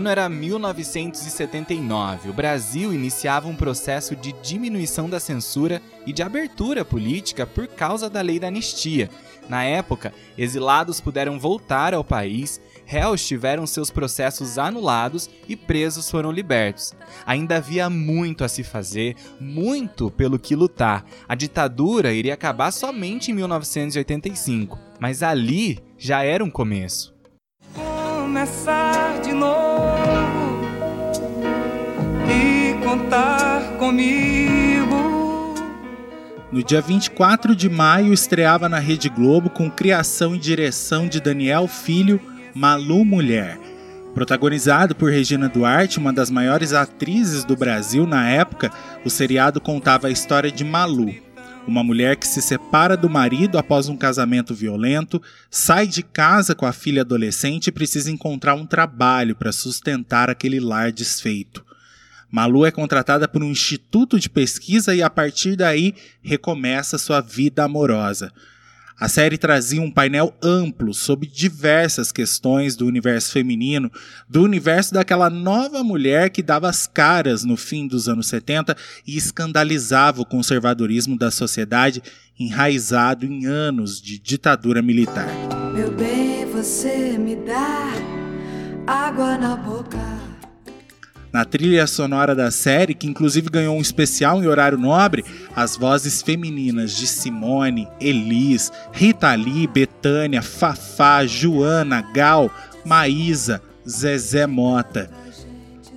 Ano era 1979. O Brasil iniciava um processo de diminuição da censura e de abertura política por causa da lei da anistia. Na época, exilados puderam voltar ao país, réus tiveram seus processos anulados e presos foram libertos. Ainda havia muito a se fazer, muito pelo que lutar. A ditadura iria acabar somente em 1985, mas ali já era um começo começar de novo contar comigo. No dia 24 de maio, estreava na Rede Globo com criação e direção de Daniel Filho, Malu Mulher. Protagonizado por Regina Duarte, uma das maiores atrizes do Brasil na época, o seriado contava a história de Malu, uma mulher que se separa do marido após um casamento violento, sai de casa com a filha adolescente e precisa encontrar um trabalho para sustentar aquele lar desfeito. Malu é contratada por um instituto de pesquisa e a partir daí recomeça sua vida amorosa. A série trazia um painel amplo sobre diversas questões do universo feminino, do universo daquela nova mulher que dava as caras no fim dos anos 70 e escandalizava o conservadorismo da sociedade enraizado em anos de ditadura militar. Meu bem, você me dá água na boca na trilha sonora da série, que inclusive ganhou um especial em horário nobre, as vozes femininas de Simone, Elis, Rita Lee, Betânia, Fafá, Joana, Gal, Maísa, Zezé Mota.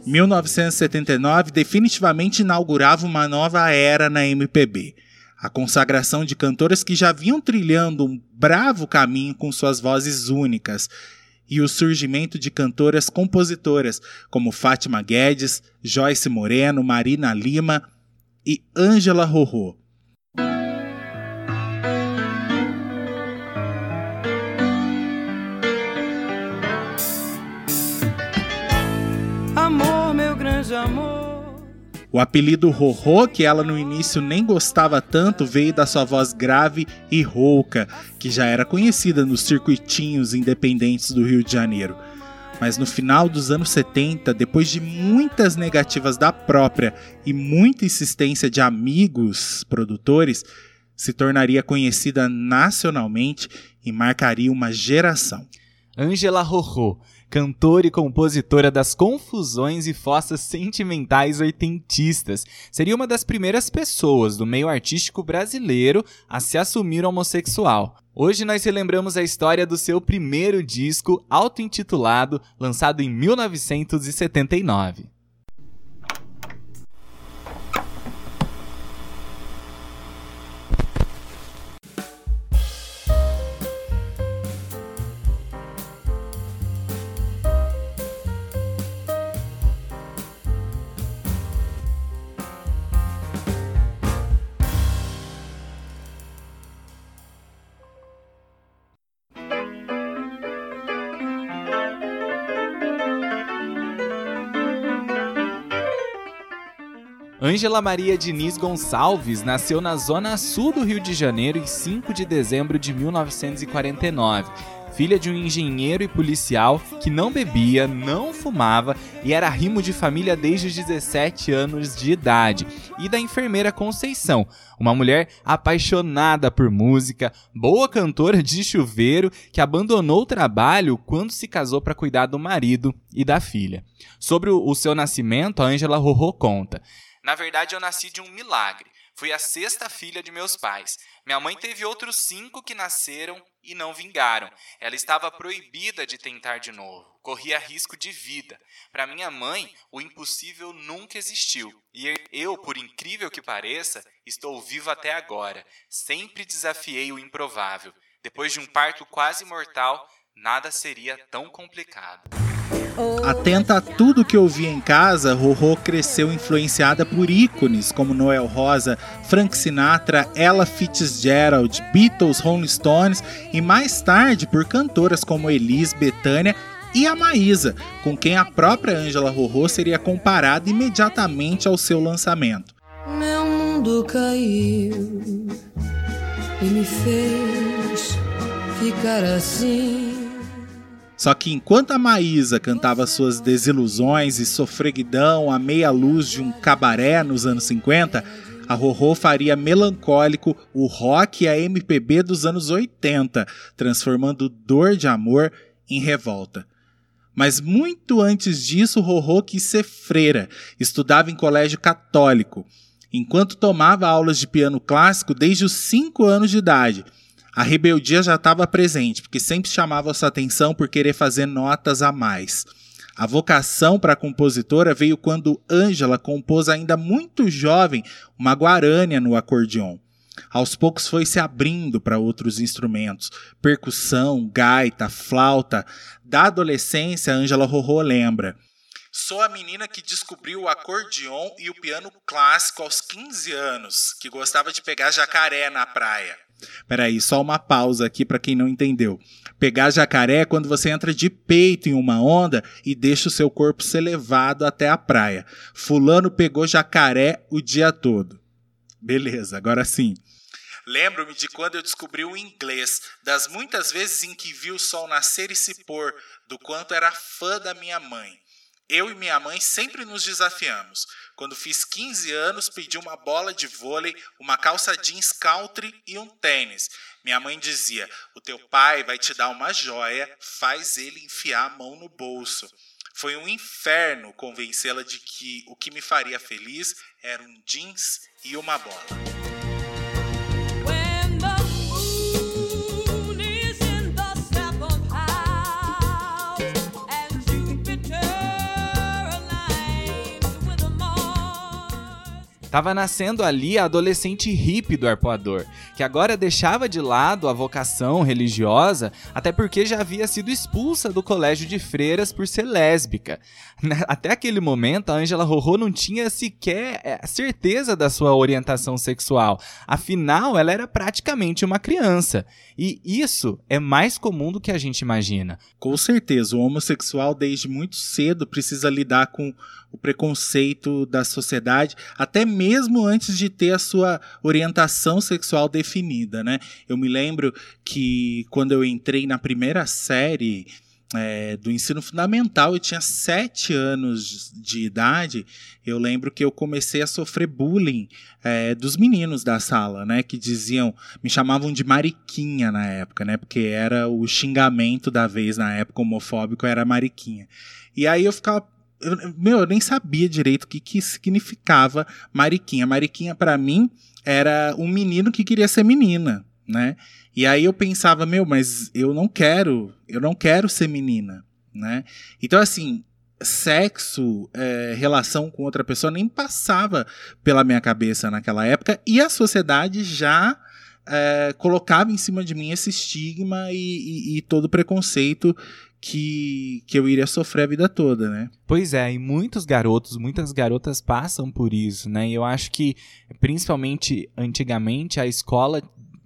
1979 definitivamente inaugurava uma nova era na MPB. A consagração de cantoras que já vinham trilhando um bravo caminho com suas vozes únicas e o surgimento de cantoras compositoras como Fátima Guedes, Joyce Moreno, Marina Lima e Ângela Rorô. O apelido Rorô, que ela no início nem gostava tanto, veio da sua voz grave e rouca, que já era conhecida nos circuitinhos independentes do Rio de Janeiro. Mas no final dos anos 70, depois de muitas negativas da própria e muita insistência de amigos produtores, se tornaria conhecida nacionalmente e marcaria uma geração. Angela Rorô cantora e compositora das confusões e fossas sentimentais oitentistas. Seria uma das primeiras pessoas do meio artístico brasileiro a se assumir homossexual. Hoje nós relembramos a história do seu primeiro disco, auto-intitulado, lançado em 1979. Ângela Maria Diniz Gonçalves nasceu na zona sul do Rio de Janeiro em 5 de dezembro de 1949. Filha de um engenheiro e policial que não bebia, não fumava e era rimo de família desde os 17 anos de idade, e da enfermeira Conceição, uma mulher apaixonada por música, boa cantora de chuveiro que abandonou o trabalho quando se casou para cuidar do marido e da filha. Sobre o seu nascimento, a Ângela Rorô conta. Na verdade, eu nasci de um milagre. Fui a sexta filha de meus pais. Minha mãe teve outros cinco que nasceram e não vingaram. Ela estava proibida de tentar de novo. Corria risco de vida. Para minha mãe, o impossível nunca existiu. E eu, por incrível que pareça, estou vivo até agora. Sempre desafiei o improvável. Depois de um parto quase mortal, nada seria tão complicado. Atenta a tudo que ouvia em casa, Rorô cresceu influenciada por ícones como Noel Rosa, Frank Sinatra, Ella Fitzgerald, Beatles, Rolling Stones e mais tarde por cantoras como Elis, Betânia e a Maísa, com quem a própria Angela Rorô seria comparada imediatamente ao seu lançamento. Meu mundo caiu e me fez ficar assim Só que enquanto a Maísa cantava suas desilusões e sofreguidão à meia luz de um cabaré nos anos 50, a Rorô faria melancólico o rock e a MPB dos anos 80, transformando dor de amor em revolta. Mas muito antes disso, Rorô quis ser freira, estudava em colégio católico, enquanto tomava aulas de piano clássico desde os 5 anos de idade. A rebeldia já estava presente, porque sempre chamava sua atenção por querer fazer notas a mais. A vocação para compositora veio quando Ângela compôs ainda muito jovem uma guarânia no acordeon. Aos poucos foi se abrindo para outros instrumentos, percussão, gaita, flauta. Da adolescência, Ângela Rorô lembra. Sou a menina que descobriu o acordeon e o piano clássico aos 15 anos, que gostava de pegar jacaré na praia. Peraí, só uma pausa aqui para quem não entendeu. Pegar jacaré é quando você entra de peito em uma onda e deixa o seu corpo ser levado até a praia. Fulano pegou jacaré o dia todo. Beleza, agora sim. Lembro-me de quando eu descobri o inglês, das muitas vezes em que vi o sol nascer e se pôr, do quanto era fã da minha mãe. Eu e minha mãe sempre nos desafiamos. Quando fiz 15 anos, pedi uma bola de vôlei, uma calça jeans country e um tênis. Minha mãe dizia: O teu pai vai te dar uma joia, faz ele enfiar a mão no bolso. Foi um inferno convencê-la de que o que me faria feliz era um jeans e uma bola. Tava nascendo ali a adolescente hippie do arpoador, que agora deixava de lado a vocação religiosa, até porque já havia sido expulsa do colégio de freiras por ser lésbica. Né, até aquele momento, a Angela Rorô não tinha sequer é, certeza da sua orientação sexual. Afinal, ela era praticamente uma criança. E isso é mais comum do que a gente imagina. Com certeza, o homossexual desde muito cedo precisa lidar com o preconceito da sociedade, até mesmo antes de ter a sua orientação sexual definida, né? Eu me lembro que quando eu entrei na primeira série é, do ensino fundamental, eu tinha sete anos de idade, eu lembro que eu comecei a sofrer bullying é, dos meninos da sala, né? Que diziam, me chamavam de mariquinha na época, né? Porque era o xingamento da vez na época homofóbico, era mariquinha. E aí eu ficava eu, meu, eu nem sabia direito o que, que significava mariquinha. Mariquinha, para mim, era um menino que queria ser menina, né? E aí eu pensava, meu, mas eu não quero, eu não quero ser menina, né? Então, assim, sexo, é, relação com outra pessoa nem passava pela minha cabeça naquela época e a sociedade já é, colocava em cima de mim esse estigma e, e, e todo preconceito que, que eu iria sofrer a vida toda, né? Pois é, e muitos garotos, muitas garotas passam por isso, né? E eu acho que, principalmente antigamente, a escola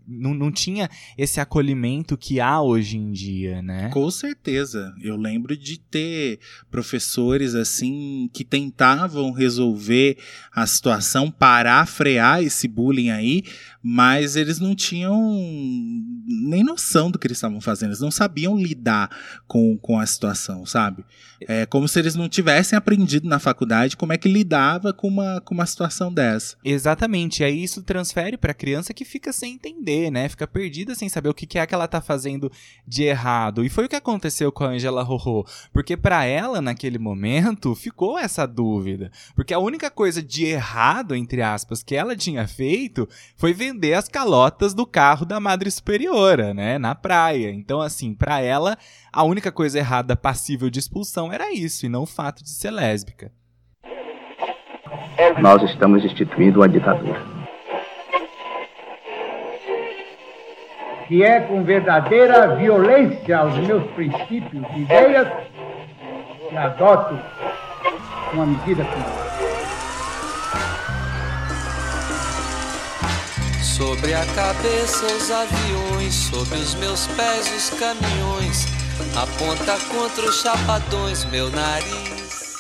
não, não tinha esse acolhimento que há hoje em dia, né? Com certeza. Eu lembro de ter professores assim que tentavam resolver a situação, parar, frear esse bullying aí, mas eles não tinham nem noção do que eles estavam fazendo, eles não sabiam lidar com, com a situação, sabe? É como se eles não tivessem aprendido na faculdade como é que lidava com uma, com uma situação dessa. Exatamente, e aí isso transfere para a criança que fica sem entender, né? Fica perdida sem saber o que é que ela tá fazendo de errado. E foi o que aconteceu com a Angela Rorô, porque para ela naquele momento ficou essa dúvida, porque a única coisa de errado entre aspas que ela tinha feito foi vender as calotas do carro da Madre Superiora, né, na praia. Então assim, para ela a única coisa errada passível de expulsão era isso, e não o fato de ser lésbica. Nós estamos instituindo uma ditadura. Que é com verdadeira violência aos meus princípios e ideias que adoto uma medida como Sobre a cabeça os aviões, sobre os meus pés os caminhões. Aponta contra os chapadões meu nariz.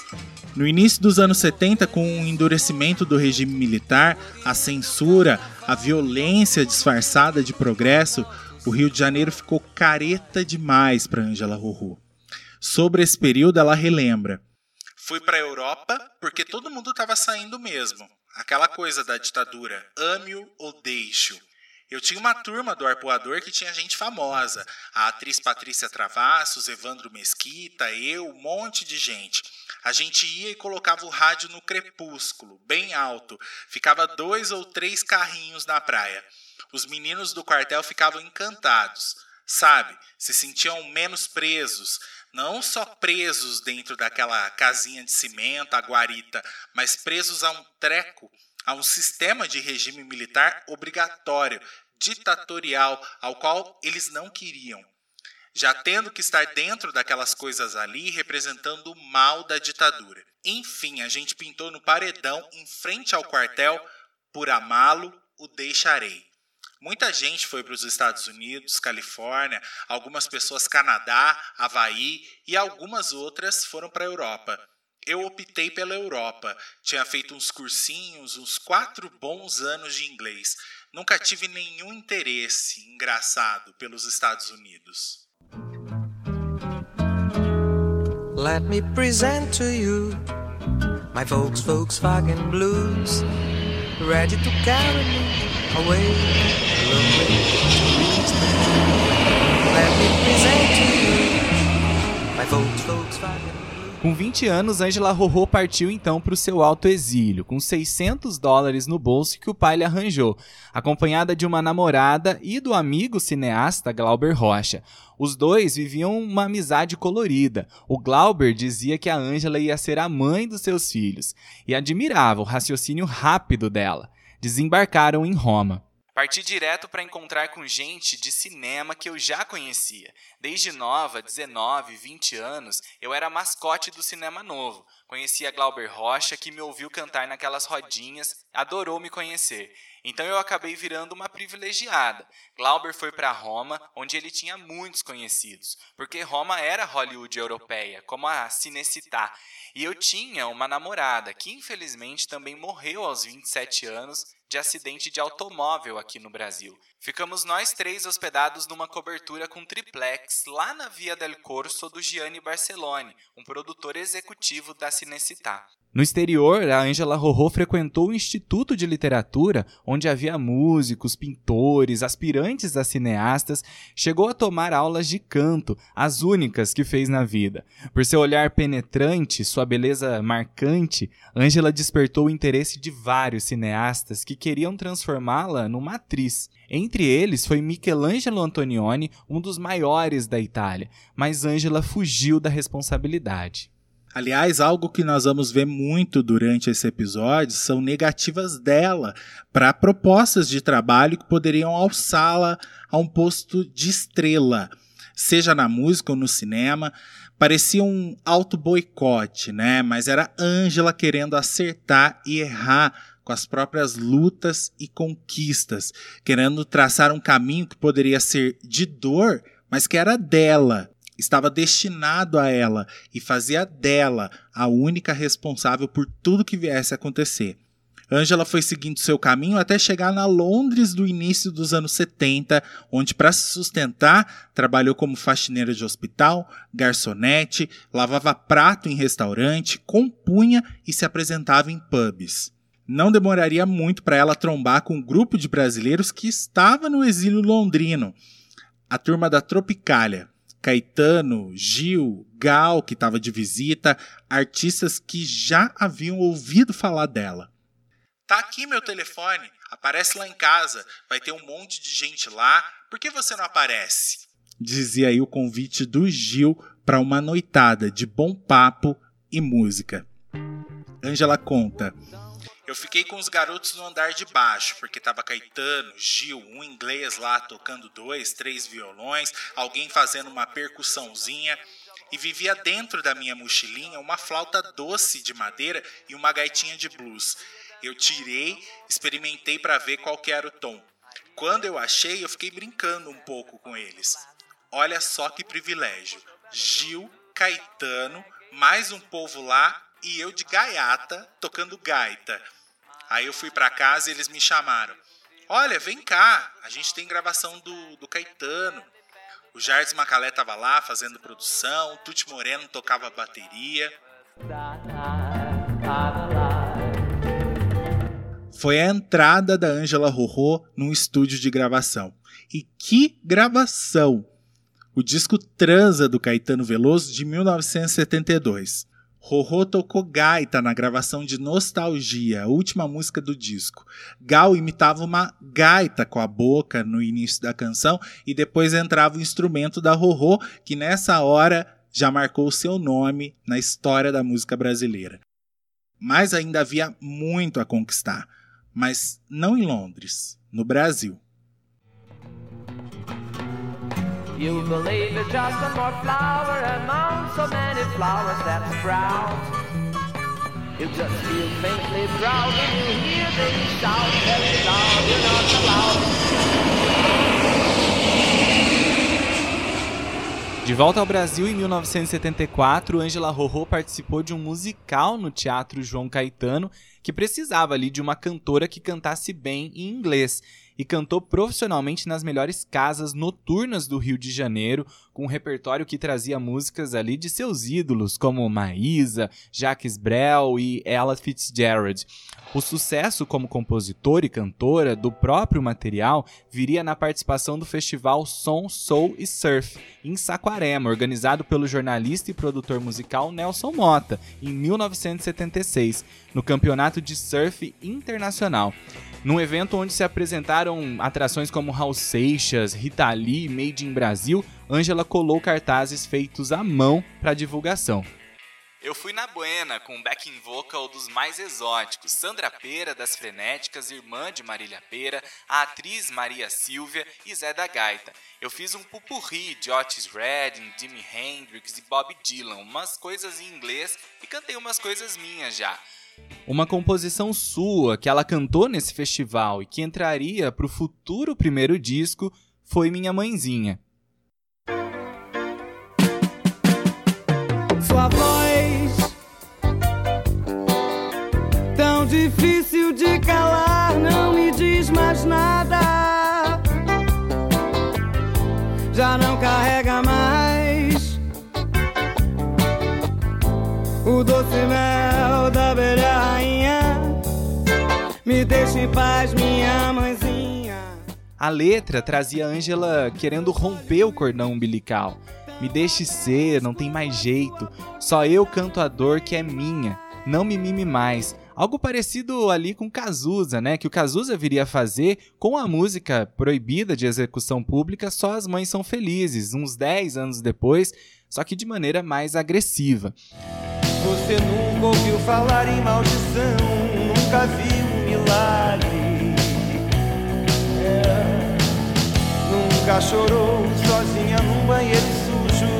No início dos anos 70, com o endurecimento do regime militar, a censura, a violência disfarçada de progresso, o Rio de Janeiro ficou careta demais para Angela Rorô. Sobre esse período, ela relembra: Fui para a Europa porque todo mundo estava saindo mesmo. Aquela coisa da ditadura, ame-o ou deixe-o. Eu tinha uma turma do Arpoador que tinha gente famosa. A atriz Patrícia Travassos, Evandro Mesquita, eu, um monte de gente. A gente ia e colocava o rádio no crepúsculo, bem alto. Ficava dois ou três carrinhos na praia. Os meninos do quartel ficavam encantados. Sabe, se sentiam menos presos, não só presos dentro daquela casinha de cimento, a guarita, mas presos a um treco a um sistema de regime militar obrigatório, ditatorial, ao qual eles não queriam. Já tendo que estar dentro daquelas coisas ali, representando o mal da ditadura. Enfim, a gente pintou no paredão, em frente ao quartel, por amá-lo, o deixarei. Muita gente foi para os Estados Unidos, Califórnia, algumas pessoas Canadá, Havaí e algumas outras foram para a Europa eu optei pela Europa. Tinha feito uns cursinhos, uns quatro bons anos de inglês. Nunca tive nenhum interesse engraçado pelos Estados Unidos. Let me present to you my folks, Volkswagen Blues, ready to carry me away, Let me present to you my Volkswagen com 20 anos, Angela Rorô partiu então para o seu alto exílio, com 600 dólares no bolso que o pai lhe arranjou, acompanhada de uma namorada e do amigo cineasta Glauber Rocha. Os dois viviam uma amizade colorida. O Glauber dizia que a Angela ia ser a mãe dos seus filhos e admirava o raciocínio rápido dela. Desembarcaram em Roma. Parti direto para encontrar com gente de cinema que eu já conhecia. Desde nova, 19, 20 anos, eu era mascote do cinema novo. Conhecia Glauber Rocha, que me ouviu cantar naquelas rodinhas, adorou me conhecer. Então eu acabei virando uma privilegiada. Glauber foi para Roma, onde ele tinha muitos conhecidos, porque Roma era Hollywood europeia, como a Cinecittà. E eu tinha uma namorada que infelizmente também morreu aos 27 anos de acidente de automóvel aqui no Brasil. Ficamos nós três hospedados numa cobertura com triplex lá na Via del Corso do Gianni Barcellone, um produtor executivo da Cinecittà. No exterior, a Angela Rorô frequentou o Instituto de Literatura, onde havia músicos, pintores, aspirantes a cineastas, chegou a tomar aulas de canto, as únicas que fez na vida. Por seu olhar penetrante, sua beleza marcante, Angela despertou o interesse de vários cineastas que queriam transformá-la numa atriz. Entre eles foi Michelangelo Antonioni, um dos maiores da Itália, mas Angela fugiu da responsabilidade. Aliás, algo que nós vamos ver muito durante esse episódio são negativas dela para propostas de trabalho que poderiam alçá-la a um posto de estrela, seja na música ou no cinema. Parecia um auto-boicote, né? Mas era Ângela querendo acertar e errar com as próprias lutas e conquistas, querendo traçar um caminho que poderia ser de dor, mas que era dela, estava destinado a ela e fazia dela a única responsável por tudo que viesse a acontecer. Angela foi seguindo seu caminho até chegar na Londres do início dos anos 70, onde, para se sustentar, trabalhou como faxineira de hospital, garçonete, lavava prato em restaurante, compunha e se apresentava em pubs. Não demoraria muito para ela trombar com um grupo de brasileiros que estava no exílio londrino, a turma da Tropicália, Caetano, Gil, Gal, que estava de visita, artistas que já haviam ouvido falar dela. Tá aqui meu telefone, aparece lá em casa, vai ter um monte de gente lá, por que você não aparece? Dizia aí o convite do Gil para uma noitada de bom papo e música. Angela conta. Eu fiquei com os garotos no andar de baixo, porque tava Caetano, Gil, um inglês lá tocando dois, três violões, alguém fazendo uma percussãozinha. E vivia dentro da minha mochilinha uma flauta doce de madeira e uma gaitinha de blues. Eu tirei, experimentei para ver qual que era o tom. Quando eu achei, eu fiquei brincando um pouco com eles. Olha só que privilégio. Gil, Caetano, mais um povo lá e eu de gaiata tocando gaita. Aí eu fui para casa e eles me chamaram. Olha, vem cá, a gente tem gravação do, do Caetano. O Jardim Macalé tava lá fazendo produção, o Tuti Moreno tocava bateria. Foi a entrada da Ângela Rorô num estúdio de gravação. E que gravação! O disco Transa do Caetano Veloso de 1972. Rorô tocou gaita na gravação de Nostalgia, a última música do disco. Gal imitava uma gaita com a boca no início da canção e depois entrava o instrumento da Rorô, que nessa hora já marcou seu nome na história da música brasileira. Mas ainda havia muito a conquistar, mas não em Londres, no Brasil. You believe it's just more flower among so many flowers. You just feel faintly proud when you hear them shout, very loud, you're not allowed. De volta ao Brasil em 1974, Angela Rorô participou de um musical no Teatro João Caetano que precisava ali de uma cantora que cantasse bem em inglês e cantou profissionalmente nas melhores casas noturnas do Rio de Janeiro, com um repertório que trazia músicas ali de seus ídolos, como Maísa, Jacques Brel e Ella Fitzgerald. O sucesso como compositor e cantora do próprio material viria na participação do festival Som, Soul e Surf, em Saquarema, organizado pelo jornalista e produtor musical Nelson Mota, em 1976, no Campeonato de Surf Internacional num evento onde se apresentaram atrações como Raul Seixas, Rita Lee, Made in Brasil, Angela colou cartazes feitos à mão para divulgação. Eu fui na Buena com um backing vocal dos mais exóticos, Sandra Pera das Frenéticas, irmã de Marília Pera, a atriz Maria Silvia e Zé da Gaita. Eu fiz um pupurri de Otis Redding, Jimi Hendrix e Bob Dylan, umas coisas em inglês e cantei umas coisas minhas já. Uma composição sua que ela cantou nesse festival e que entraria para o futuro primeiro disco foi Minha Mãezinha. Sua voz tão difícil de calar, não me diz mais nada. Já não carrega mais o doce mel da abelha me deixe em paz, minha mãezinha. A letra trazia Angela querendo romper o cordão umbilical. Me deixe ser, não tem mais jeito. Só eu canto a dor que é minha. Não me mime mais. Algo parecido ali com Cazuza, né? Que o Cazuza viria a fazer com a música proibida de execução pública Só as Mães São Felizes, uns 10 anos depois, só que de maneira mais agressiva. Você nunca ouviu falar em maldição, nunca viu Chorou sozinha num banheiro sujo,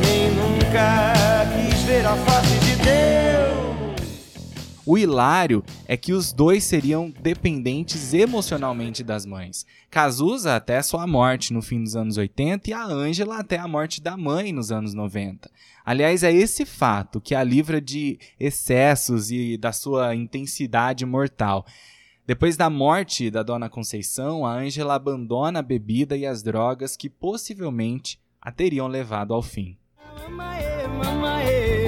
nem nunca quis ver a face de Deus. O hilário é que os dois seriam dependentes emocionalmente das mães. Cazuza até sua morte no fim dos anos 80 e a Ângela até a morte da mãe nos anos 90. Aliás, é esse fato que a livra de excessos e da sua intensidade mortal. Depois da morte da dona Conceição, a Ângela abandona a bebida e as drogas que possivelmente a teriam levado ao fim. Mamaê, mamaê,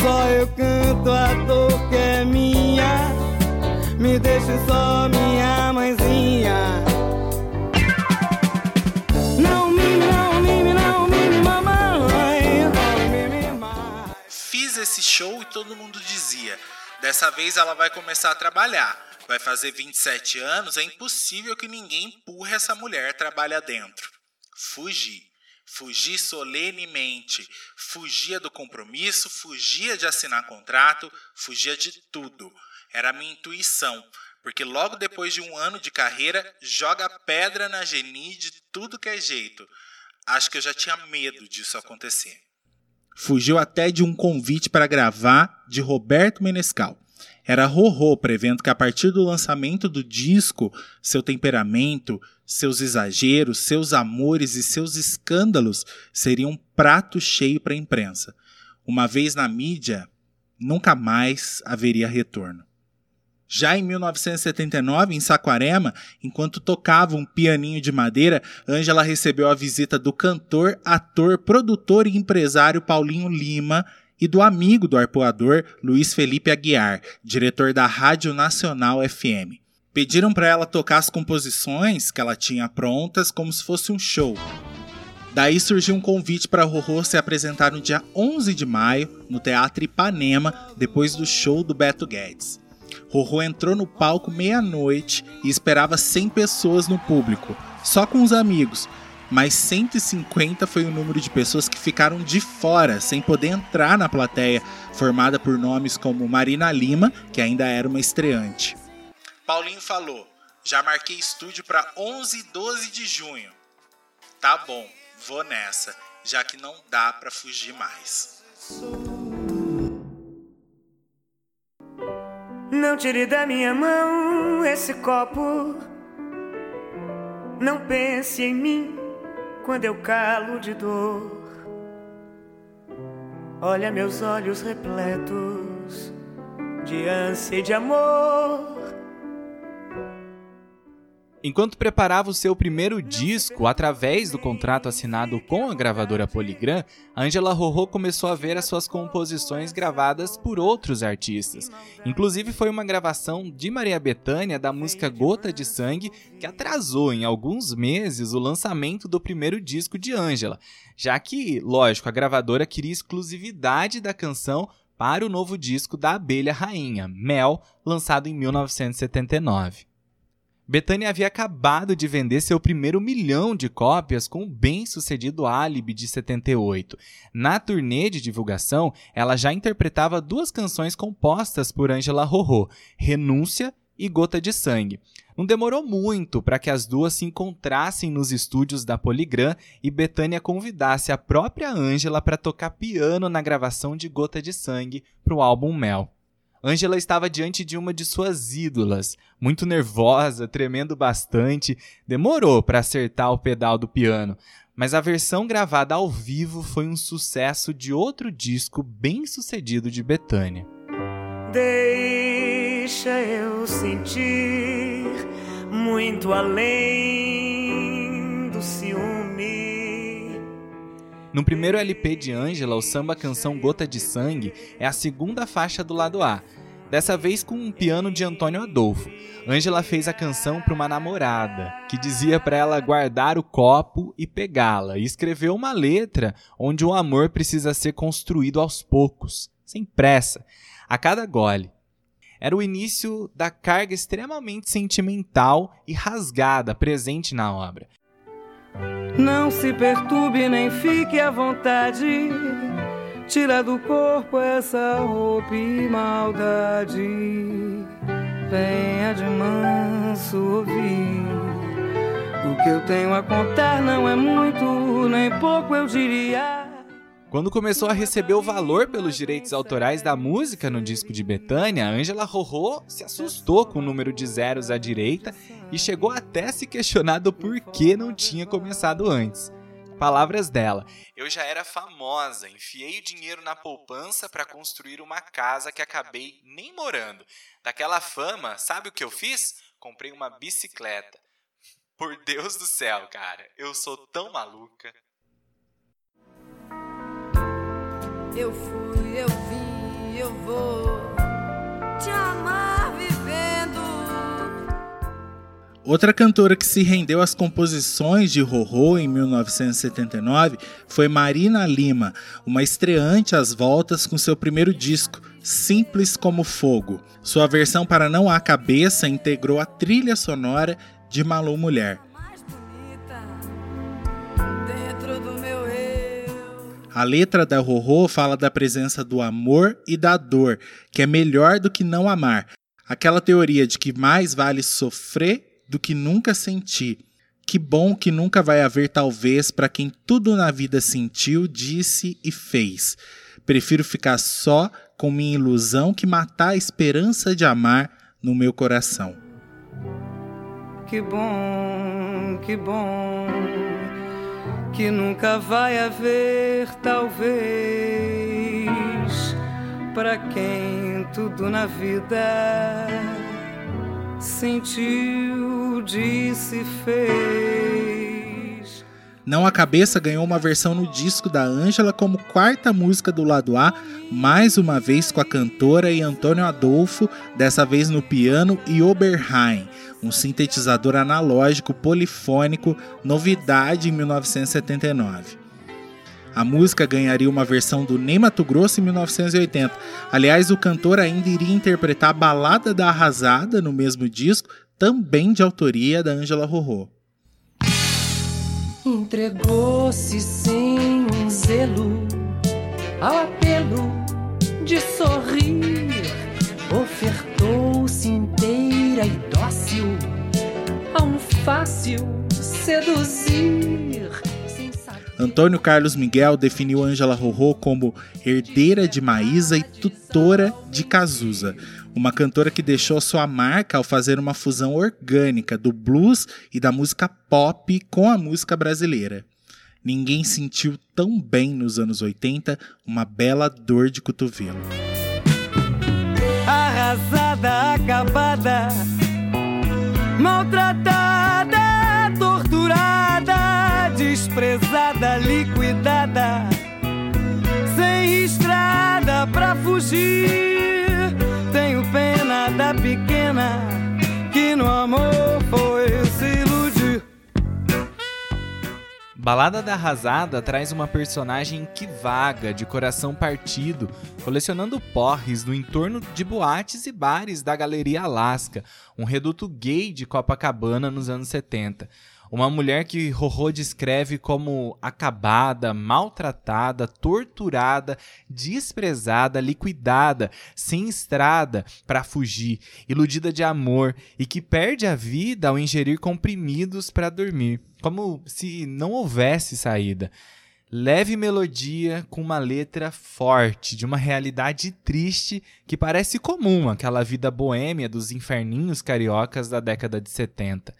só eu canto a dor que é minha, me deixe só minha mãezinha. esse show e todo mundo dizia: dessa vez ela vai começar a trabalhar. Vai fazer 27 anos, é impossível que ninguém empurre essa mulher trabalhar dentro. Fugi. Fugi solenemente. Fugia do compromisso, fugia de assinar contrato, fugia de tudo. Era a minha intuição, porque logo depois de um ano de carreira, joga pedra na Geni de tudo que é jeito. Acho que eu já tinha medo disso acontecer. Fugiu até de um convite para gravar de Roberto Menescal. Era Rorô, prevendo que a partir do lançamento do disco, seu temperamento, seus exageros, seus amores e seus escândalos seriam um prato cheio para a imprensa. Uma vez na mídia, nunca mais haveria retorno. Já em 1979, em Saquarema, enquanto tocava um pianinho de madeira, Ângela recebeu a visita do cantor, ator, produtor e empresário Paulinho Lima e do amigo do arpoador Luiz Felipe Aguiar, diretor da Rádio Nacional FM. Pediram para ela tocar as composições que ela tinha prontas como se fosse um show. Daí surgiu um convite para Rorô se apresentar no dia 11 de maio no Teatro Ipanema, depois do show do Beto Guedes. Rorô entrou no palco meia-noite e esperava 100 pessoas no público, só com os amigos, mas 150 foi o número de pessoas que ficaram de fora, sem poder entrar na plateia, formada por nomes como Marina Lima, que ainda era uma estreante. Paulinho falou: já marquei estúdio para 11 e 12 de junho. Tá bom, vou nessa, já que não dá para fugir mais. Não tire da minha mão esse copo. Não pense em mim quando eu calo de dor. Olha meus olhos repletos de ânsia e de amor. Enquanto preparava o seu primeiro disco, através do contrato assinado com a gravadora Polygram, Angela Rorô começou a ver as suas composições gravadas por outros artistas. Inclusive foi uma gravação de Maria Bethânia da música Gota de Sangue que atrasou em alguns meses o lançamento do primeiro disco de Angela, já que, lógico, a gravadora queria exclusividade da canção para o novo disco da Abelha Rainha, Mel, lançado em 1979. Bethânia havia acabado de vender seu primeiro milhão de cópias com o bem-sucedido Alibi de 78. Na turnê de divulgação, ela já interpretava duas canções compostas por Angela Rorô, Renúncia e Gota de Sangue. Não demorou muito para que as duas se encontrassem nos estúdios da Polygram e Bethânia convidasse a própria Angela para tocar piano na gravação de Gota de Sangue para o álbum Mel. Angela estava diante de uma de suas ídolas, muito nervosa, tremendo bastante. Demorou para acertar o pedal do piano, mas a versão gravada ao vivo foi um sucesso de outro disco bem sucedido de Betânia. Deixa eu sentir muito além do ciúme. No primeiro LP de Angela, o samba canção Gota de Sangue é a segunda faixa do lado A, dessa vez com um piano de Antônio Adolfo. Angela fez a canção para uma namorada, que dizia para ela guardar o copo e pegá-la, e escreveu uma letra onde o amor precisa ser construído aos poucos, sem pressa, a cada gole. Era o início da carga extremamente sentimental e rasgada presente na obra. Não se perturbe nem fique à vontade Tira do corpo essa roupa e maldade. Venha de manso ouvir. O que eu tenho a contar não é muito, nem pouco eu diria. Quando começou a receber o valor pelos direitos autorais da música no disco de Betânia, Angela Rorô se assustou com o número de zeros à direita e chegou até a se questionar do porquê não tinha começado antes. Palavras dela: Eu já era famosa, enfiei o dinheiro na poupança para construir uma casa que acabei nem morando. Daquela fama, sabe o que eu fiz? Comprei uma bicicleta. Por Deus do céu, cara, eu sou tão maluca. Eu fui, eu vim, eu vou te amar vivendo. Outra cantora que se rendeu às composições de Rorô em 1979 foi Marina Lima, uma estreante às voltas com seu primeiro disco, Simples como Fogo. Sua versão para Não Há Cabeça integrou a trilha sonora de Malu Mulher. A letra da Rorô fala da presença do amor e da dor, que é melhor do que não amar. Aquela teoria de que mais vale sofrer do que nunca senti. Que bom que nunca vai haver, talvez, para quem tudo na vida sentiu, disse e fez. Prefiro ficar só com minha ilusão que matar a esperança de amar no meu coração. Que bom, que bom, que nunca vai haver, talvez, para quem tudo na vida sentiu, disse, fez. Não a Cabeça ganhou uma versão no disco da Ângela como quarta música do lado A, mais uma vez com a cantora e Antônio Adolfo, dessa vez no piano e Oberheim, um sintetizador analógico polifônico, novidade em 1979. A música ganharia uma versão do Ney Mato Grosso em 1980. Aliás, o cantor ainda iria interpretar a Balada da Arrasada no mesmo disco, também de autoria da Ângela Rorô. Entregou-se sem um zelo ao apelo de sorrir, ofertou-se inteira e dócil a um fácil seduzir. Antônio Carlos Miguel definiu Ângela Rorô como herdeira de Maísa e tutora de Cazuza, uma cantora que deixou sua marca ao fazer uma fusão orgânica do blues e da música pop com a música brasileira. Ninguém sentiu tão bem nos anos 80 uma bela dor de cotovelo. Arrasada, acabada, maltratada, torturada, desprezada, liquidada, sem estrada pra fugir. No amor foi se iludir. Balada da Arrasada traz uma personagem que vaga, de coração partido, colecionando porres no entorno de boates e bares da Galeria Alaska, um reduto gay de Copacabana nos anos 70. Uma mulher que Rorô descreve como acabada, maltratada, torturada, desprezada, liquidada, sem estrada para fugir, iludida de amor e que perde a vida ao ingerir comprimidos para dormir, como se não houvesse saída. Leve melodia com uma letra forte, de uma realidade triste que parece comum aquela vida boêmia dos inferninhos cariocas da década de 70.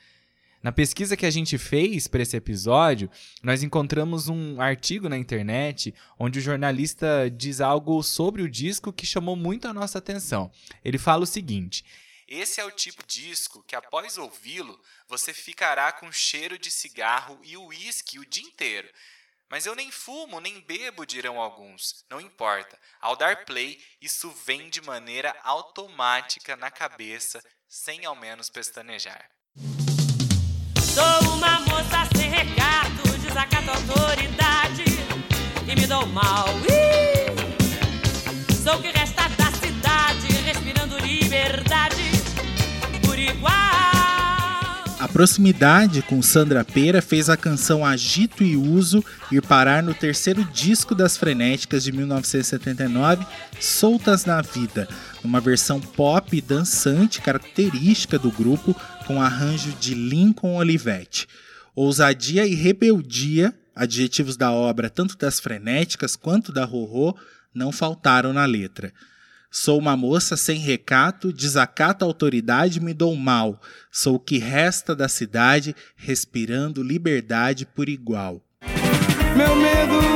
Na pesquisa que a gente fez para esse episódio, nós encontramos um artigo na internet onde o jornalista diz algo sobre o disco que chamou muito a nossa atenção. Ele fala o seguinte: Esse é o tipo de disco que, após ouvi-lo, você ficará com cheiro de cigarro e uísque o dia inteiro. Mas eu nem fumo, nem bebo, dirão alguns. Não importa. Ao dar play, isso vem de maneira automática na cabeça, sem ao menos pestanejar. Sou uma moça sem recato, desacato a autoridade e me dou mal. Sou que resta da cidade, respirando liberdade por igual. A proximidade com Sandra Pera fez a canção Agito e Uso ir parar no terceiro disco das Frenéticas de 1979, Soltas na Vida, numa versão pop dançante característica do grupo com arranjo de Lincoln Olivetti. Ousadia e rebeldia, adjetivos da obra tanto das Frenéticas quanto da Rorô, não faltaram na letra. Sou uma moça sem recato, desacato a autoridade me dou mal. Sou o que resta da cidade, respirando liberdade por igual. Meu medo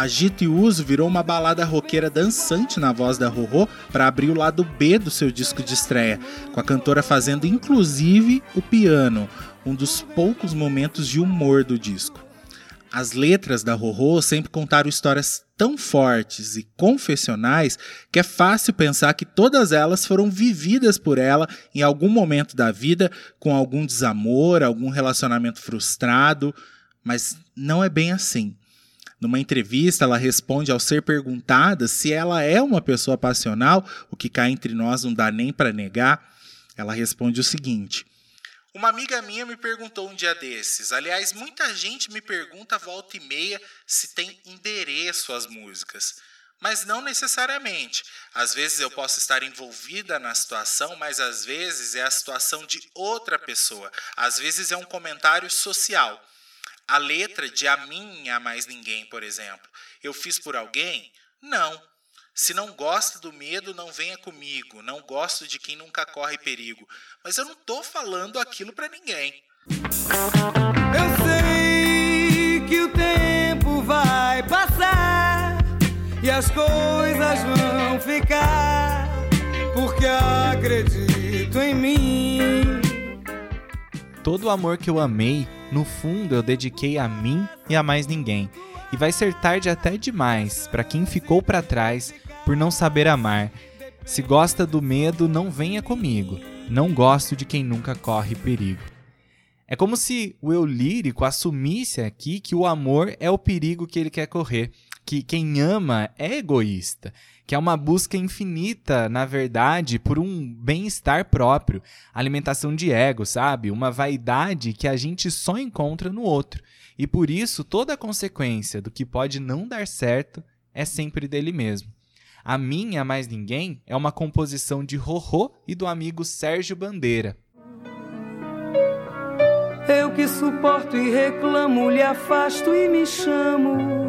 Agito e Uso virou uma balada roqueira dançante na voz da Rorô para abrir o lado B do seu disco de estreia, com a cantora fazendo inclusive o piano, um dos poucos momentos de humor do disco. As letras da Rorô sempre contaram histórias tão fortes e confessionais que é fácil pensar que todas elas foram vividas por ela em algum momento da vida, com algum desamor, algum relacionamento frustrado, mas não é bem assim. Numa entrevista, ela responde ao ser perguntada se ela é uma pessoa passional, o que cá entre nós não dá nem para negar. Ela responde o seguinte: Uma amiga minha me perguntou um dia desses. Aliás, muita gente me pergunta volta e meia se tem endereço às músicas. Mas não necessariamente. Às vezes eu posso estar envolvida na situação, mas às vezes é a situação de outra pessoa. Às vezes é um comentário social. A letra de A Mim e a Mais Ninguém, por exemplo. Eu fiz por alguém? Não. Se não gosta do medo, não venha comigo. Não gosto de quem nunca corre perigo. Mas eu não tô falando aquilo para ninguém. Eu sei que o tempo vai passar e as coisas vão ficar porque acredito em mim. Todo o amor que eu amei, no fundo eu dediquei a mim e a mais ninguém. E vai ser tarde até demais para quem ficou para trás por não saber amar. Se gosta do medo, não venha comigo. Não gosto de quem nunca corre perigo. É como se o eu lírico assumisse aqui que o amor é o perigo que ele quer correr, que quem ama é egoísta, que é uma busca infinita, na verdade, por um bem-estar próprio, alimentação de ego, sabe? Uma vaidade que a gente só encontra no outro. E por isso, toda a consequência do que pode não dar certo é sempre dele mesmo. A Minha Mais Ninguém é uma composição de Rorô e do amigo Sérgio Bandeira. Eu que suporto e reclamo, lhe afasto e me chamo.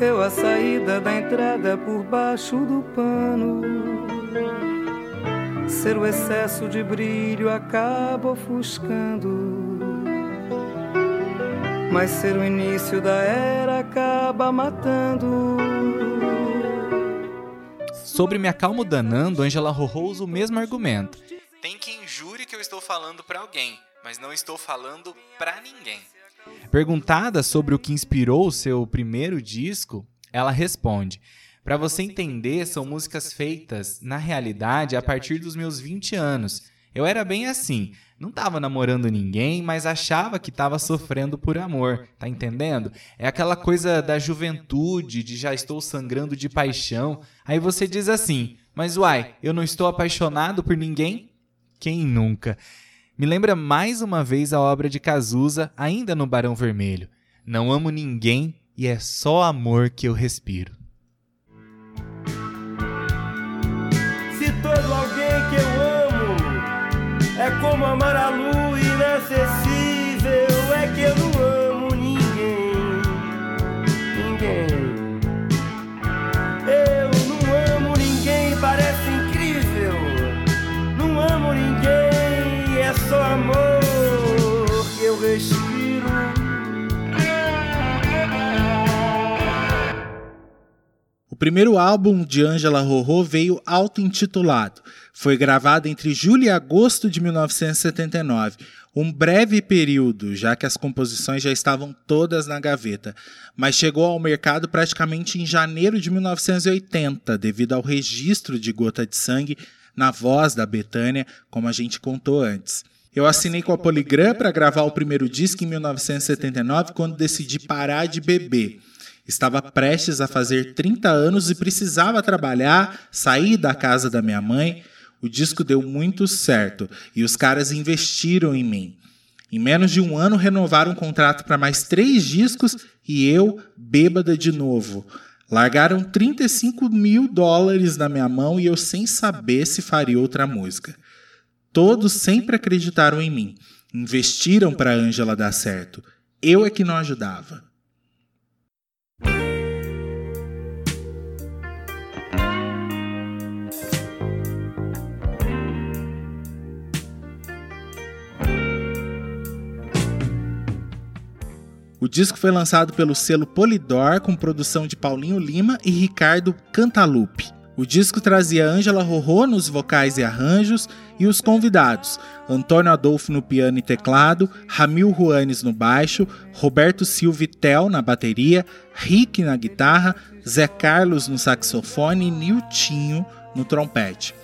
Eu a saída da entrada por baixo do pano. Ser o excesso de brilho acaba ofuscando. Mas ser o início da era acaba matando. Sobre Me Acalmo Danando, Angela Rorô usa o mesmo argumento. Tem quem jure que eu estou falando para alguém, mas não estou falando para ninguém. Perguntada sobre o que inspirou o seu primeiro disco, ela responde: Para você entender, são músicas feitas, na realidade, a partir dos meus 20 anos. Eu era bem assim, não estava namorando ninguém, mas achava que estava sofrendo por amor, tá entendendo? É aquela coisa da juventude, de já estou sangrando de paixão. Aí você diz assim: Mas uai, eu não estou apaixonado por ninguém? Quem nunca? Me lembra mais uma vez a obra de Cazuza, ainda no Barão Vermelho. Não amo ninguém e é só amor que eu respiro. Primeiro álbum de Angela Rorô veio auto-intitulado. Foi gravado entre julho e agosto de 1979, um breve período, já que as composições já estavam todas na gaveta, mas chegou ao mercado praticamente em janeiro de 1980, devido ao registro de Gota de Sangue na voz da Betânia, como a gente contou antes. Eu assinei com a Polygram para gravar o primeiro disco em 1979, quando decidi parar de beber. Estava prestes a fazer 30 anos e precisava trabalhar, sair da casa da minha mãe. O disco deu muito certo e os caras investiram em mim. Em menos de um ano, renovaram o contrato para mais três discos e eu, bêbada de novo. Largaram 35 mil dólares na minha mão e eu sem saber se faria outra música. Todos sempre acreditaram em mim, investiram para a Ângela dar certo. Eu é que não ajudava. O disco foi lançado pelo selo Polydor com produção de Paulinho Lima e Ricardo Cantalupe. O disco trazia Ângela Rorô nos vocais e arranjos e os convidados: Antônio Adolfo no piano e teclado, Ramil Juanes no baixo, Roberto Silva Tel na bateria, Rick na guitarra, Zé Carlos no saxofone e Niltinho no trompete.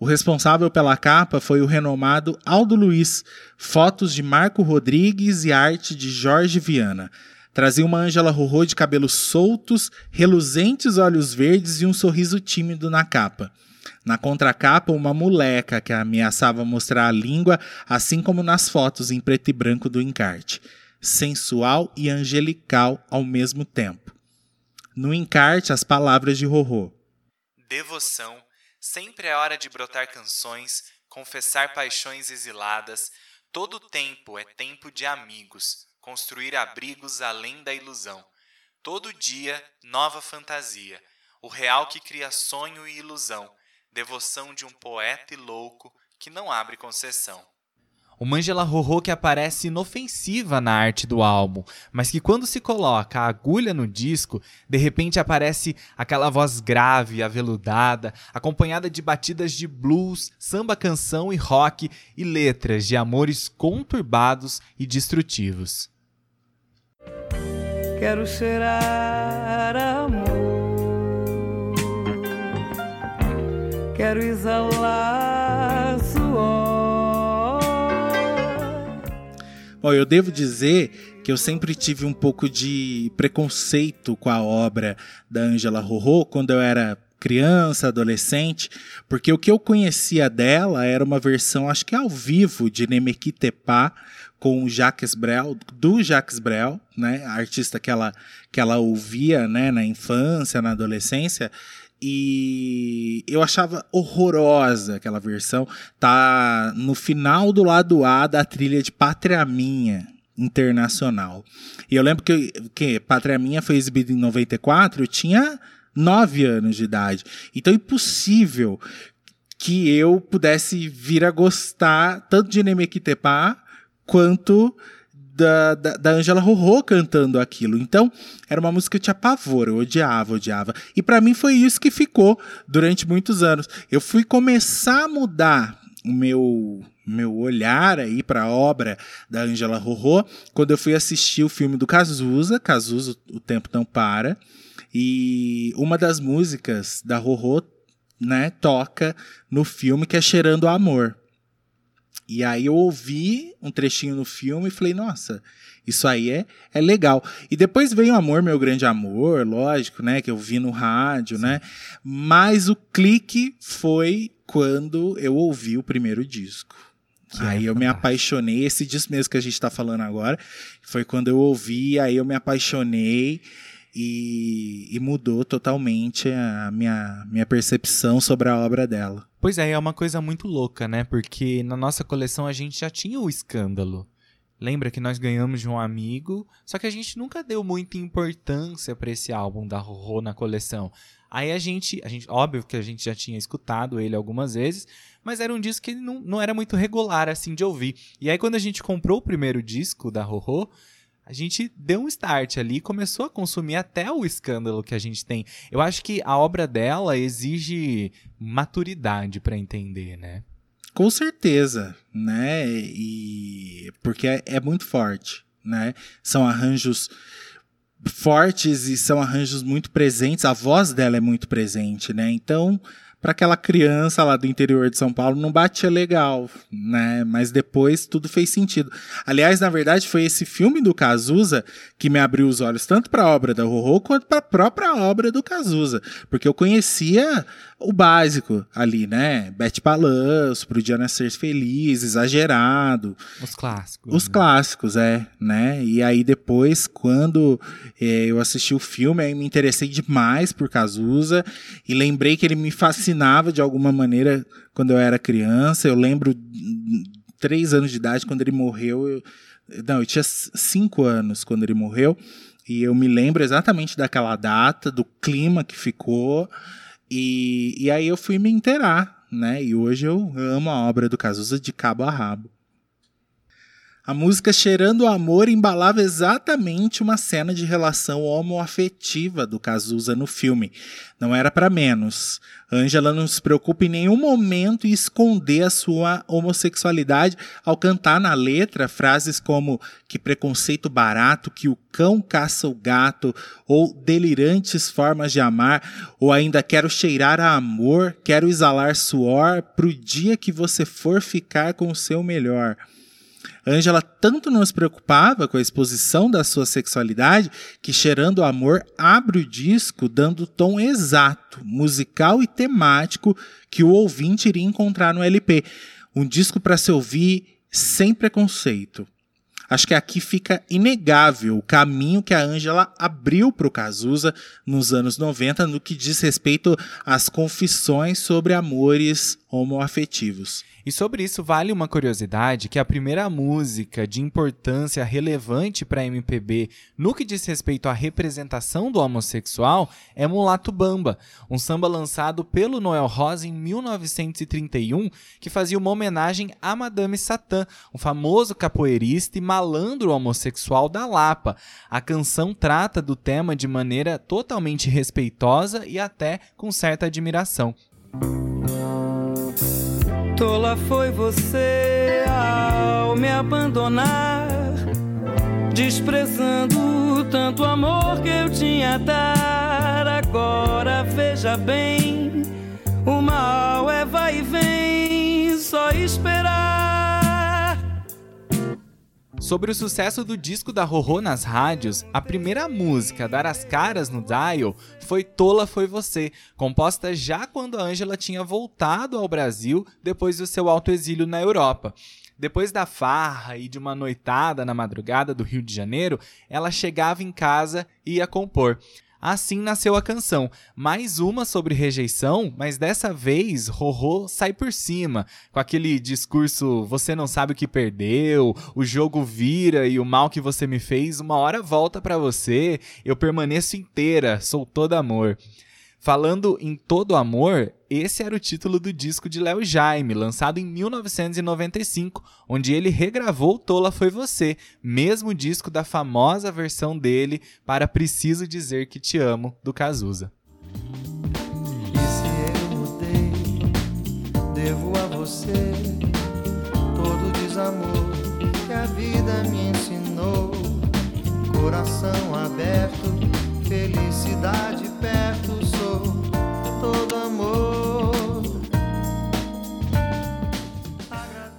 O responsável pela capa foi o renomado Aldo Luiz, fotos de Marco Rodrigues e arte de Jorge Viana. Trazia uma Ângela Rorô de cabelos soltos, reluzentes olhos verdes e um sorriso tímido na capa. Na contracapa, uma moleca que ameaçava mostrar a língua, assim como nas fotos em preto e branco do encarte. Sensual e angelical ao mesmo tempo. No encarte, as palavras de Rorô. Devoção. Sempre é hora de brotar canções, confessar paixões exiladas. Todo tempo é tempo de amigos construir abrigos além da ilusão. Todo dia, nova fantasia. O real que cria sonho e ilusão. Devoção de um poeta e louco que não abre concessão. Uma Angela Rorô que aparece inofensiva na arte do álbum, mas que quando se coloca a agulha no disco, de repente aparece aquela voz grave, aveludada, acompanhada de batidas de blues, samba canção e rock e letras de amores conturbados e destrutivos. Quero cheirar amor. Quero exalar Bom, eu devo dizer que eu sempre tive um pouco de preconceito com a obra da Angela Rorô quando eu era criança, adolescente, porque o que eu conhecia dela era uma versão, acho que ao vivo, de Nemequitepá, com o Jacques Brel, do Jacques Brel, né, a artista que ela, que ela ouvia, né, na infância, na adolescência, e eu achava horrorosa aquela versão. Tá no final do lado A da trilha de Pátria Minha internacional. E eu lembro que, que Pátria Minha foi exibida em 94, eu tinha 9 anos de idade. Então, impossível que eu pudesse vir a gostar tanto de Nemequitepá quanto da, da, da Angela Rorô cantando aquilo. Então, era uma música que eu tinha pavor, eu odiava, odiava. E para mim foi isso que ficou durante muitos anos. Eu fui começar a mudar o meu meu olhar aí para a obra da Angela Rorô quando eu fui assistir o filme do Cazuza, Cazuza o tempo não para, e uma das músicas da Rorô, né, toca no filme que é Cheirando Amor. E aí eu ouvi um trechinho no filme e falei, nossa, isso aí é, é legal. E depois veio Amor, Meu Grande Amor, lógico, né? Que eu vi no rádio, Sim. né? Mas o clique foi quando eu ouvi o primeiro disco. Que aí é eu me apaixonei, esse disco mesmo que a gente está falando agora, foi quando eu ouvi, aí eu me apaixonei e, e, mudou totalmente a minha, minha percepção sobre a obra dela. Pois é, é uma coisa muito louca, né? Porque na nossa coleção a gente já tinha o escândalo. Lembra que nós ganhamos de um amigo, só que a gente nunca deu muita importância para esse álbum da Rorô na coleção. Aí a gente, a gente, óbvio que a gente já tinha escutado ele algumas vezes, mas era um disco que não, não era muito regular assim de ouvir. E aí quando a gente comprou o primeiro disco da Rorô, a gente deu um start ali e começou a consumir até o escândalo que a gente tem. Eu acho que a obra dela exige maturidade para entender, né? Com certeza, né? E porque é, é muito forte, né? São arranjos fortes e são arranjos muito presentes. A voz dela é muito presente, né? Então, para aquela criança lá do interior de São Paulo não batia legal, né? Mas depois tudo fez sentido. Aliás, na verdade, foi esse filme do Cazuza que me abriu os olhos tanto para a obra da Rorô quanto para a própria obra do Cazuza, porque eu conhecia o básico ali, né? Bete Balanço, Pro Dia Nascer Feliz, Exagerado. Os clássicos. Os né? clássicos, é, né? E aí depois, quando é, eu assisti o filme, aí me interessei demais por Cazuza e lembrei que ele me fascinava de alguma maneira quando eu era criança. Eu lembro três anos de idade quando ele morreu. Eu, não, eu tinha cinco anos quando ele morreu. E eu me lembro exatamente daquela data, do clima que ficou. E, e aí eu fui me inteirar, né? E hoje eu amo a obra do Cazuza de cabo a rabo. A música Cheirando o Amor embalava exatamente uma cena de relação homoafetiva do Cazuza no filme. Não era para menos. Angela não se preocupa em nenhum momento em esconder a sua homossexualidade ao cantar na letra frases como que preconceito barato, que o cão caça o gato, ou delirantes formas de amar, ou ainda quero cheirar a amor, quero exalar suor pro dia que você for ficar com o seu melhor. Angela tanto não se preocupava com a exposição da sua sexualidade que Cheirando o Amor abre o disco dando o tom exato, musical e temático que o ouvinte iria encontrar no LP. Um disco para se ouvir sem preconceito. Acho que aqui fica inegável o caminho que a Angela abriu para o Cazuza nos anos 90 no que diz respeito às confissões sobre amores homoafetivos. E sobre isso vale uma curiosidade que a primeira música de importância relevante para a MPB no que diz respeito à representação do homossexual é Mulato Bamba, um samba lançado pelo Noel Rosa em 1931 que fazia uma homenagem a Madame Satã, um famoso capoeirista e malandro homossexual da Lapa. A canção trata do tema de maneira totalmente respeitosa e até com certa admiração. Tola foi você ao me abandonar, desprezando tanto amor que eu tinha a dar. Agora veja bem, o mal é vai e vem, só esperar. Sobre o sucesso do disco da Rorô nas rádios, a primeira música a dar as caras no Dial foi Tola Foi Você, composta já quando a Ângela tinha voltado ao Brasil depois do seu autoexílio na Europa. Depois da farra e de uma noitada na madrugada do Rio de Janeiro, ela chegava em casa e ia compor. Assim nasceu a canção. Mais uma sobre rejeição, mas dessa vez Rorô sai por cima, com aquele discurso: você não sabe o que perdeu, o jogo vira e o mal que você me fez, uma hora volta para você, eu permaneço inteira, sou todo amor. Falando em todo amor, esse era o título do disco de Léo Jaime, lançado em 1995, onde ele regravou Tola Foi Você, mesmo disco da famosa versão dele para Preciso Dizer Que Te Amo, do Cazuza. E se eu mudei, devo a você todo o desamor que a vida me ensinou. Coração aberto, felicidade perto, todo amor.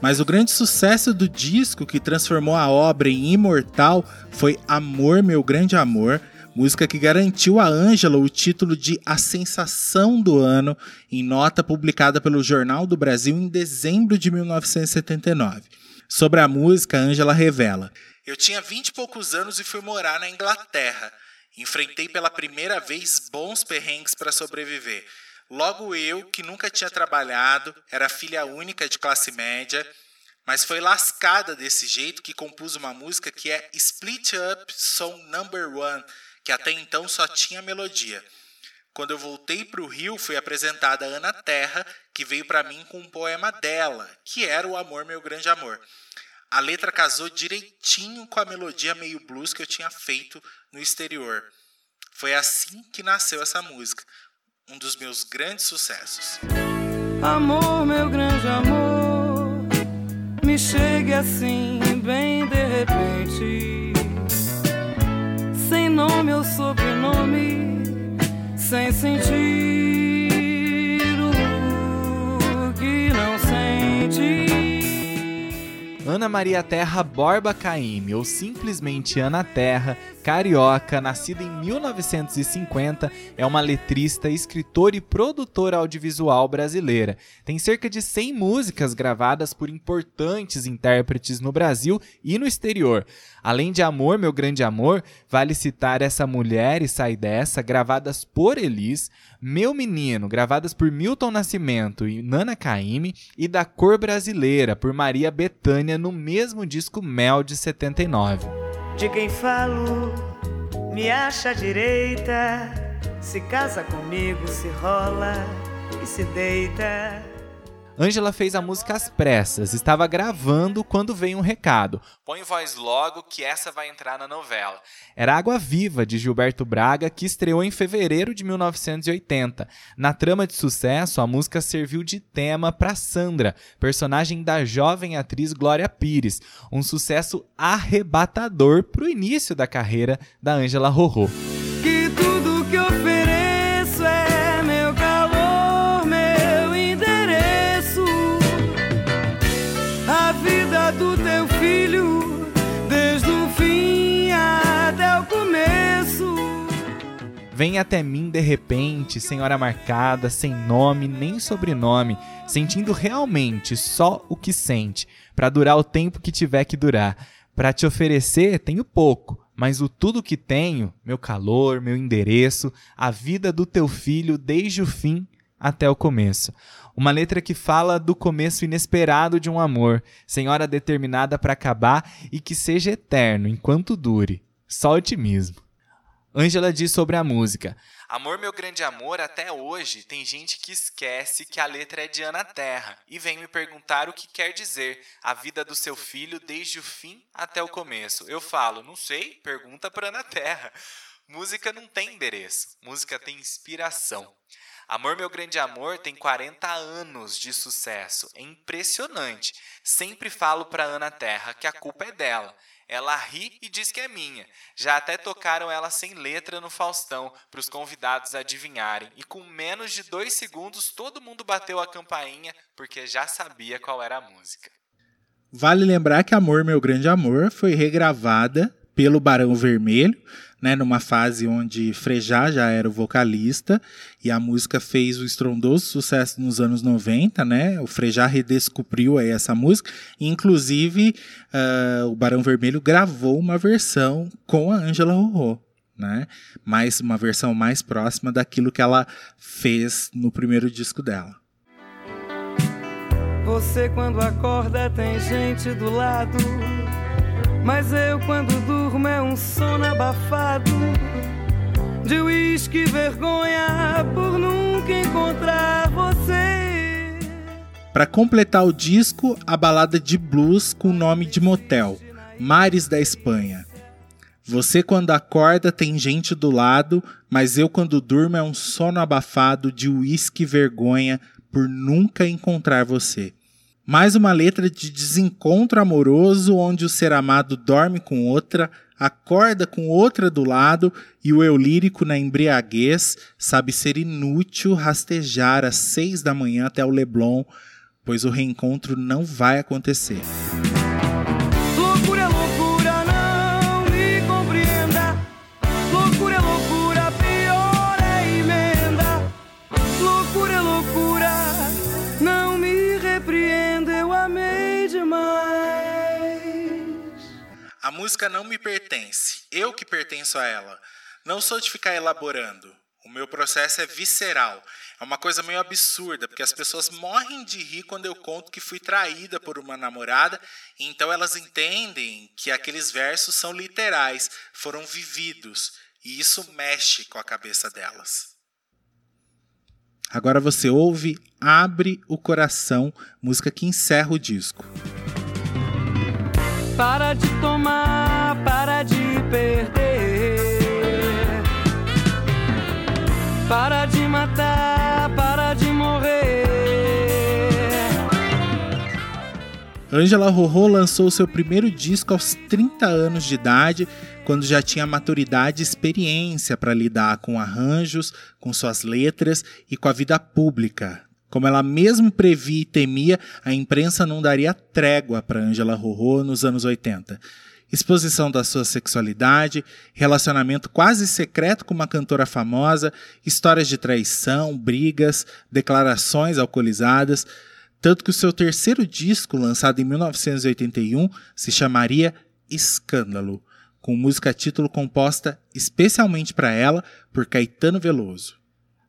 Mas o grande sucesso do disco que transformou a obra em imortal foi Amor, Meu Grande Amor, música que garantiu a Ângela o título de A Sensação do Ano em nota publicada pelo Jornal do Brasil em dezembro de 1979. Sobre a música, Ângela revela: Eu tinha vinte e poucos anos e fui morar na Inglaterra. Enfrentei pela primeira vez bons perrengues para sobreviver. Logo eu, que nunca tinha trabalhado, era filha única de classe média, mas foi lascada desse jeito que compus uma música que é Split Up Song Number One, que até então só tinha melodia. Quando eu voltei para o Rio, fui apresentada a Ana Terra, que veio para mim com um poema dela, que era O Amor, Meu Grande Amor. A letra casou direitinho com a melodia meio blues que eu tinha feito no exterior. Foi assim que nasceu essa música, um dos meus grandes sucessos. Amor, meu grande amor, me chegue assim, bem de repente. Sem nome ou sobrenome, sem sentir Ana Maria Terra Borba Caymmi, ou simplesmente Ana Terra, carioca, nascida em 1950, é uma letrista, escritora e produtora audiovisual brasileira. Tem cerca de 100 músicas gravadas por importantes intérpretes no Brasil e no exterior. Além de Amor, Meu Grande Amor, vale citar Essa Mulher e Sai Dessa, gravadas por Elis, Meu Menino, gravadas por Milton Nascimento e Nana Caymmi, e Da Cor Brasileira, por Maria Bethânia, no mesmo disco Mel de 79. De quem falo, me acha direita, se casa comigo, se rola e se deita. Ângela fez a música às pressas, estava gravando quando veio um recado. Põe voz logo que essa vai entrar na novela. Era Água Viva, de Gilberto Braga, que estreou em fevereiro de 1980. Na trama de sucesso, a música serviu de tema para Sandra, personagem da jovem atriz Glória Pires. Um sucesso arrebatador para o início da carreira da Ângela Rorô. Vem até mim de repente, sem hora marcada, sem nome nem sobrenome, sentindo realmente só o que sente, para durar o tempo que tiver que durar. Para te oferecer, tenho pouco, mas o tudo que tenho, meu calor, meu endereço, a vida do teu filho desde o fim até o começo. Uma letra que fala do começo inesperado de um amor, sem hora determinada para acabar e que seja eterno enquanto dure. Só otimismo. Ângela diz sobre a música: Amor, meu grande amor, até hoje tem gente que esquece que a letra é de Ana Terra e vem me perguntar o que quer dizer a vida do seu filho desde o fim até o começo. Eu falo, não sei, pergunta para Ana Terra. Música não tem endereço, música tem inspiração. Amor, meu grande amor tem 40 anos de sucesso. É impressionante. Sempre falo para Ana Terra que a culpa é dela. Ela ri e diz que é minha. Já até tocaram ela sem letra no Faustão para os convidados adivinharem. E com menos de dois segundos todo mundo bateu a campainha porque já sabia qual era a música. Vale lembrar que Amor, Meu Grande Amor foi regravada pelo Barão Vermelho, né, numa fase onde Frejá já era o vocalista e a música fez o estrondoso sucesso nos anos 90, né? O Frejá redescobriu aí essa música, inclusive uh, o Barão Vermelho gravou uma versão com a Angela Rorô. Né? Mais uma versão mais próxima daquilo que ela fez no primeiro disco dela. Você quando acorda tem gente do lado mas eu, quando durmo, é um sono abafado de uísque vergonha por nunca encontrar você. Para completar o disco, a balada de blues com o nome de motel, Mares da Espanha. Você quando acorda tem gente do lado, mas eu quando durmo é um sono abafado de uísque vergonha por nunca encontrar você. Mais uma letra de desencontro amoroso onde o ser amado dorme com outra, acorda com outra do lado e o eu lírico na embriaguez sabe ser inútil rastejar às seis da manhã até o Leblon, pois o reencontro não vai acontecer. Música não me pertence, eu que pertenço a ela. Não sou de ficar elaborando. O meu processo é visceral. É uma coisa meio absurda, porque as pessoas morrem de rir quando eu conto que fui traída por uma namorada, e então elas entendem que aqueles versos são literais, foram vividos, e isso mexe com a cabeça delas. Agora você ouve Abre o Coração, música que encerra o disco. Para de tomar, para de perder. Para de matar, para de morrer. Angela Rorô lançou seu primeiro disco aos 30 anos de idade, quando já tinha maturidade e experiência para lidar com arranjos, com suas letras e com a vida pública, como ela mesmo previa e temia, a imprensa não daria trégua para Angela Rorô nos anos 80. Exposição da sua sexualidade, relacionamento quase secreto com uma cantora famosa, histórias de traição, brigas, declarações alcoolizadas, tanto que o seu terceiro disco, lançado em 1981, se chamaria Escândalo, com música título composta especialmente para ela por Caetano Veloso.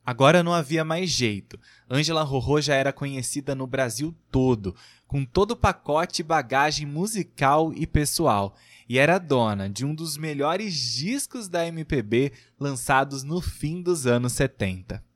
Agora não havia mais jeito. Angela Rorô já era conhecida no Brasil todo, com todo o pacote e bagagem musical e pessoal, e era dona de um dos melhores discos da MPB lançados no fim dos anos 70.